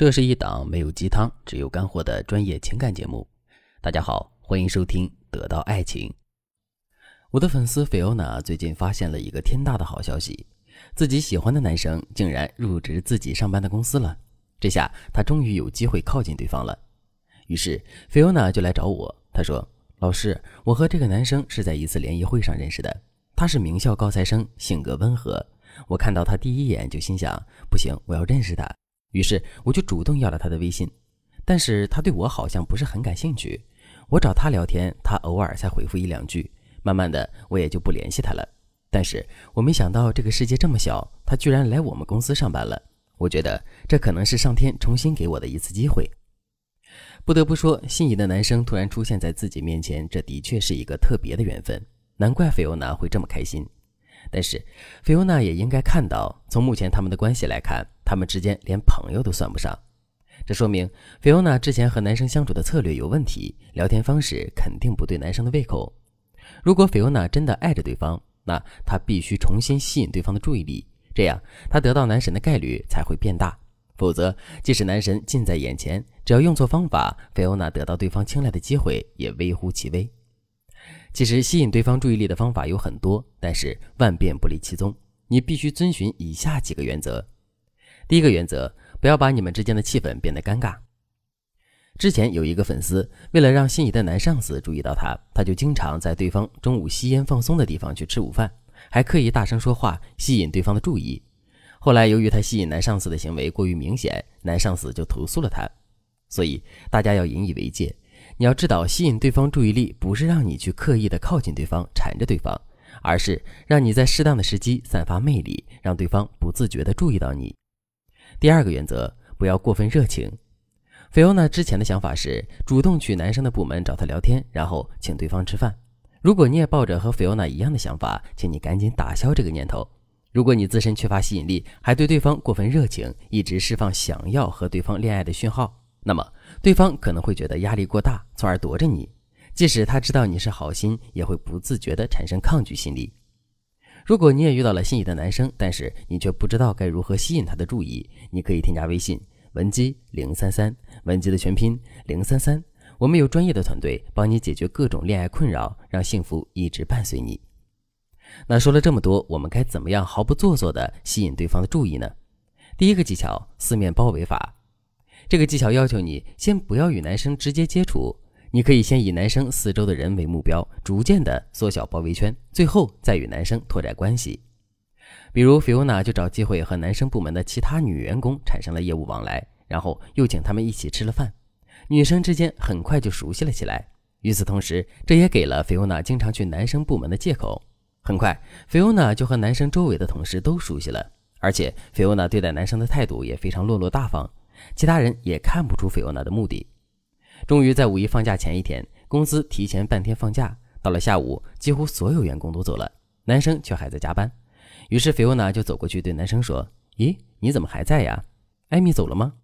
这是一档没有鸡汤，只有干货的专业情感节目。大家好，欢迎收听《得到爱情》。我的粉丝菲欧娜最近发现了一个天大的好消息，自己喜欢的男生竟然入职自己上班的公司了。这下她终于有机会靠近对方了。于是菲欧娜就来找我，她说：“老师，我和这个男生是在一次联谊会上认识的。他是名校高材生，性格温和。我看到他第一眼就心想，不行，我要认识他。”于是我就主动要了他的微信，但是他对我好像不是很感兴趣。我找他聊天，他偶尔才回复一两句，慢慢的我也就不联系他了。但是我没想到这个世界这么小，他居然来我们公司上班了。我觉得这可能是上天重新给我的一次机会。不得不说，心仪的男生突然出现在自己面前，这的确是一个特别的缘分。难怪菲欧娜会这么开心。但是，菲欧娜也应该看到，从目前他们的关系来看，他们之间连朋友都算不上。这说明菲欧娜之前和男生相处的策略有问题，聊天方式肯定不对男生的胃口。如果菲欧娜真的爱着对方，那她必须重新吸引对方的注意力，这样她得到男神的概率才会变大。否则，即使男神近在眼前，只要用错方法，菲欧娜得到对方青睐的机会也微乎其微。其实吸引对方注意力的方法有很多，但是万变不离其宗。你必须遵循以下几个原则。第一个原则，不要把你们之间的气氛变得尴尬。之前有一个粉丝，为了让心仪的男上司注意到他，他就经常在对方中午吸烟放松的地方去吃午饭，还刻意大声说话，吸引对方的注意。后来由于他吸引男上司的行为过于明显，男上司就投诉了他。所以大家要引以为戒。你要知道，吸引对方注意力不是让你去刻意的靠近对方、缠着对方，而是让你在适当的时机散发魅力，让对方不自觉的注意到你。第二个原则，不要过分热情。菲欧娜之前的想法是主动去男生的部门找他聊天，然后请对方吃饭。如果你也抱着和菲欧娜一样的想法，请你赶紧打消这个念头。如果你自身缺乏吸引力，还对对方过分热情，一直释放想要和对方恋爱的讯号。那么，对方可能会觉得压力过大，从而躲着你。即使他知道你是好心，也会不自觉地产生抗拒心理。如果你也遇到了心仪的男生，但是你却不知道该如何吸引他的注意，你可以添加微信文姬零三三，文姬的全拼零三三。我们有专业的团队帮你解决各种恋爱困扰，让幸福一直伴随你。那说了这么多，我们该怎么样毫不做作地吸引对方的注意呢？第一个技巧：四面包围法。这个技巧要求你先不要与男生直接接触，你可以先以男生四周的人为目标，逐渐的缩小包围圈，最后再与男生拓展关系。比如菲欧娜就找机会和男生部门的其他女员工产生了业务往来，然后又请他们一起吃了饭，女生之间很快就熟悉了起来。与此同时，这也给了菲欧娜经常去男生部门的借口。很快，菲欧娜就和男生周围的同事都熟悉了，而且菲欧娜对待男生的态度也非常落落大方。其他人也看不出菲欧娜的目的。终于在五一放假前一天，公司提前半天放假。到了下午，几乎所有员工都走了，男生却还在加班。于是菲欧娜就走过去对男生说：“咦，你怎么还在呀？艾米走了吗？”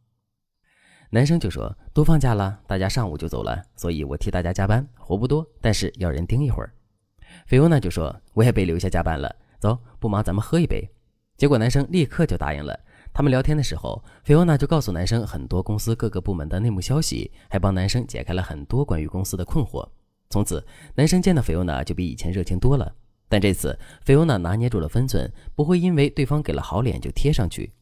男生就说：“都放假了，大家上午就走了，所以我替大家加班，活不多，但是要人盯一会儿。”菲欧娜就说：“我也被留下加班了，走，不忙咱们喝一杯。”结果男生立刻就答应了。他们聊天的时候，菲欧娜就告诉男生很多公司各个部门的内幕消息，还帮男生解开了很多关于公司的困惑。从此，男生见到菲欧娜就比以前热情多了。但这次，菲欧娜拿捏住了分寸，不会因为对方给了好脸就贴上去。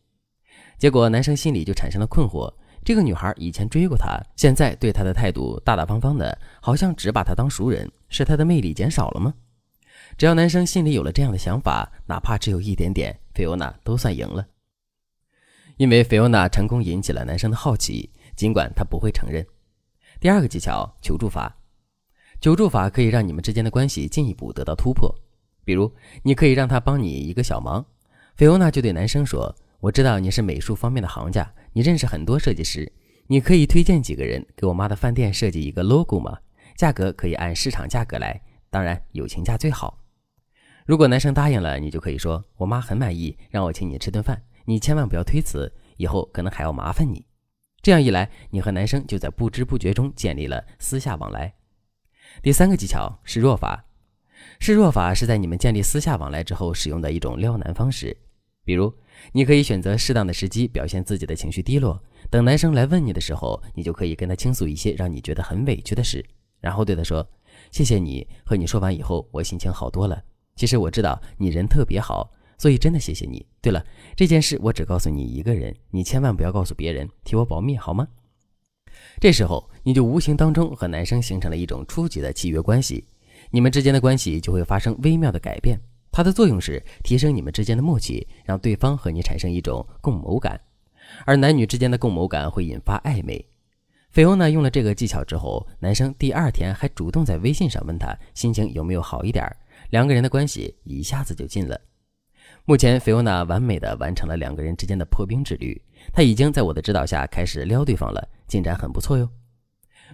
结果，男生心里就产生了困惑：这个女孩以前追过他，现在对他的态度大大方方的，好像只把他当熟人，是他的魅力减少了吗？只要男生心里有了这样的想法，哪怕只有一点点，菲欧娜都算赢了。因为菲欧娜成功引起了男生的好奇，尽管他不会承认。第二个技巧，求助法。求助法可以让你们之间的关系进一步得到突破。比如，你可以让他帮你一个小忙。菲欧娜就对男生说：“我知道你是美术方面的行家，你认识很多设计师，你可以推荐几个人给我妈的饭店设计一个 logo 吗？价格可以按市场价格来，当然友情价最好。”如果男生答应了，你就可以说：“我妈很满意，让我请你吃顿饭。”你千万不要推辞，以后可能还要麻烦你。这样一来，你和男生就在不知不觉中建立了私下往来。第三个技巧示弱法，示弱法是在你们建立私下往来之后使用的一种撩男方式。比如，你可以选择适当的时机表现自己的情绪低落，等男生来问你的时候，你就可以跟他倾诉一些让你觉得很委屈的事，然后对他说：“谢谢你，和你说完以后，我心情好多了。其实我知道你人特别好，所以真的谢谢你。对了，这件事我只告诉你一个人，你千万不要告诉别人，替我保密好吗？”这时候，你就无形当中和男生形成了一种初级的契约关系，你们之间的关系就会发生微妙的改变。它的作用是提升你们之间的默契，让对方和你产生一种共谋感，而男女之间的共谋感会引发暧昧。菲欧娜用了这个技巧之后，男生第二天还主动在微信上问她心情有没有好一点，两个人的关系一下子就近了。目前，菲欧娜完美的完成了两个人之间的破冰之旅，她已经在我的指导下开始撩对方了，进展很不错哟。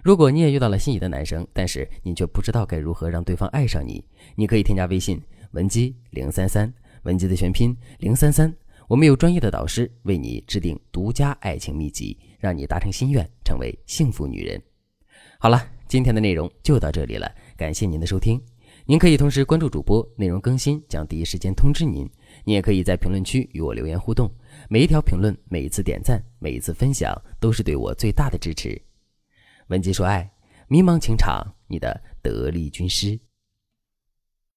如果你也遇到了心仪的男生，但是你却不知道该如何让对方爱上你，你可以添加微信。文姬零三三，文姬的全拼零三三，我们有专业的导师为你制定独家爱情秘籍，让你达成心愿，成为幸福女人。好了，今天的内容就到这里了，感谢您的收听。您可以同时关注主播，内容更新将第一时间通知您。你也可以在评论区与我留言互动，每一条评论、每一次点赞、每一次分享，都是对我最大的支持。文姬说爱，迷茫情场，你的得力军师。